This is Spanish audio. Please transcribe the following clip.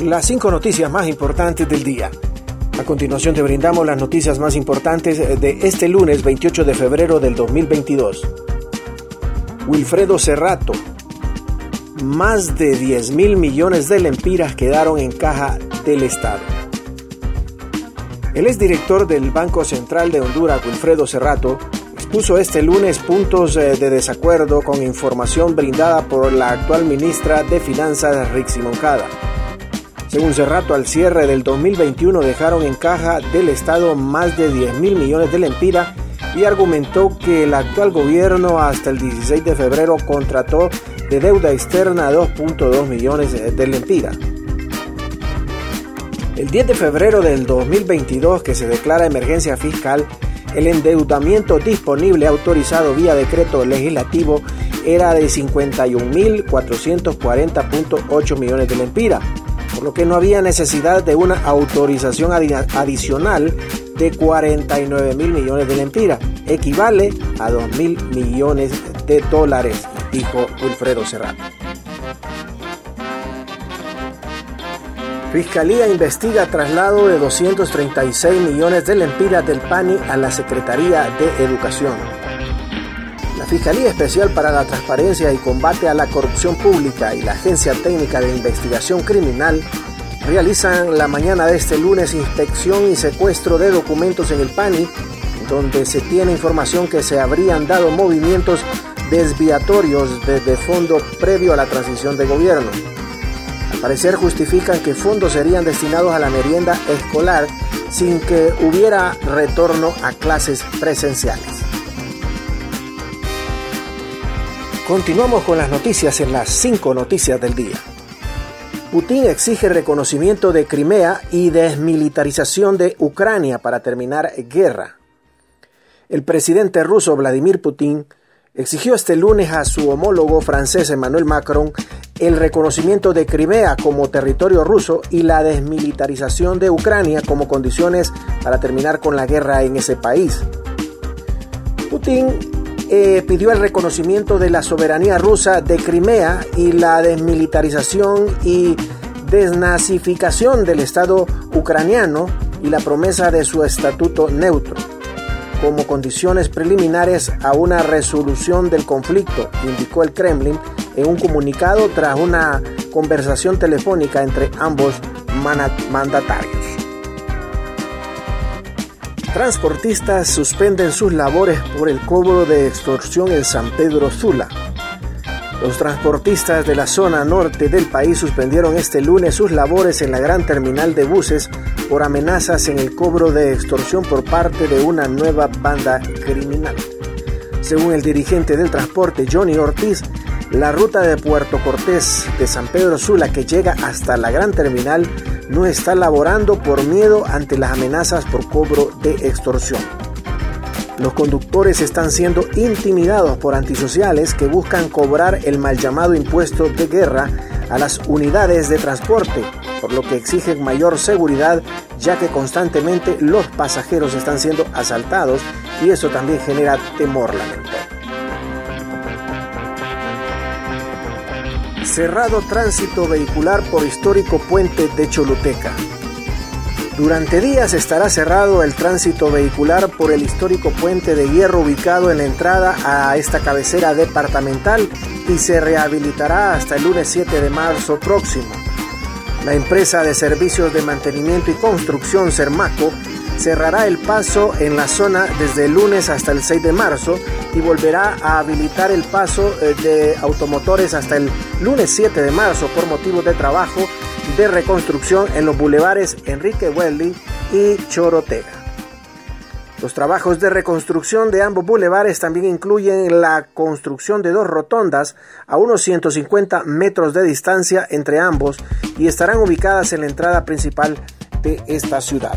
las cinco noticias más importantes del día. A continuación te brindamos las noticias más importantes de este lunes 28 de febrero del 2022. Wilfredo Cerrato. Más de 10 mil millones de lempiras quedaron en caja del Estado. El exdirector del Banco Central de Honduras, Wilfredo Cerrato, expuso este lunes puntos eh, de desacuerdo con información brindada por la actual ministra de Finanzas, Rixi Moncada. Según Cerrato, al cierre del 2021 dejaron en caja del Estado más de 10 mil millones de lempiras y argumentó que el actual gobierno hasta el 16 de febrero contrató de deuda externa 2.2 millones de lempiras. El 10 de febrero del 2022, que se declara emergencia fiscal, el endeudamiento disponible autorizado vía decreto legislativo era de 51.440.8 millones de lempiras por lo que no había necesidad de una autorización adicional de 49 mil millones de lempiras, equivale a 2 mil millones de dólares, dijo Wilfredo Serrano. Fiscalía investiga traslado de 236 millones de lempiras del PANI a la Secretaría de Educación. Fiscalía Especial para la Transparencia y Combate a la Corrupción Pública y la Agencia Técnica de Investigación Criminal realizan la mañana de este lunes inspección y secuestro de documentos en el PANI, donde se tiene información que se habrían dado movimientos desviatorios desde fondo previo a la transición de gobierno. Al parecer justifican que fondos serían destinados a la merienda escolar sin que hubiera retorno a clases presenciales. Continuamos con las noticias en las 5 noticias del día. Putin exige reconocimiento de Crimea y desmilitarización de Ucrania para terminar guerra. El presidente ruso Vladimir Putin exigió este lunes a su homólogo francés Emmanuel Macron el reconocimiento de Crimea como territorio ruso y la desmilitarización de Ucrania como condiciones para terminar con la guerra en ese país. Putin eh, pidió el reconocimiento de la soberanía rusa de Crimea y la desmilitarización y desnazificación del Estado ucraniano y la promesa de su estatuto neutro como condiciones preliminares a una resolución del conflicto, indicó el Kremlin en un comunicado tras una conversación telefónica entre ambos mandatarios. Transportistas suspenden sus labores por el cobro de extorsión en San Pedro Sula. Los transportistas de la zona norte del país suspendieron este lunes sus labores en la gran terminal de buses por amenazas en el cobro de extorsión por parte de una nueva banda criminal. Según el dirigente del transporte Johnny Ortiz, la ruta de Puerto Cortés de San Pedro Sula que llega hasta la gran terminal no está laborando por miedo ante las amenazas por cobro de extorsión. Los conductores están siendo intimidados por antisociales que buscan cobrar el mal llamado impuesto de guerra a las unidades de transporte, por lo que exigen mayor seguridad ya que constantemente los pasajeros están siendo asaltados y eso también genera temor lamentable. Cerrado tránsito vehicular por histórico puente de Choluteca. Durante días estará cerrado el tránsito vehicular por el histórico puente de hierro ubicado en la entrada a esta cabecera departamental y se rehabilitará hasta el lunes 7 de marzo próximo. La empresa de servicios de mantenimiento y construcción Cermaco cerrará el paso en la zona desde el lunes hasta el 6 de marzo y volverá a habilitar el paso eh, de automotores hasta el lunes 7 de marzo por motivos de trabajo de reconstrucción en los bulevares Enrique Welly y Chorotega. Los trabajos de reconstrucción de ambos bulevares también incluyen la construcción de dos rotondas a unos 150 metros de distancia entre ambos y estarán ubicadas en la entrada principal de esta ciudad.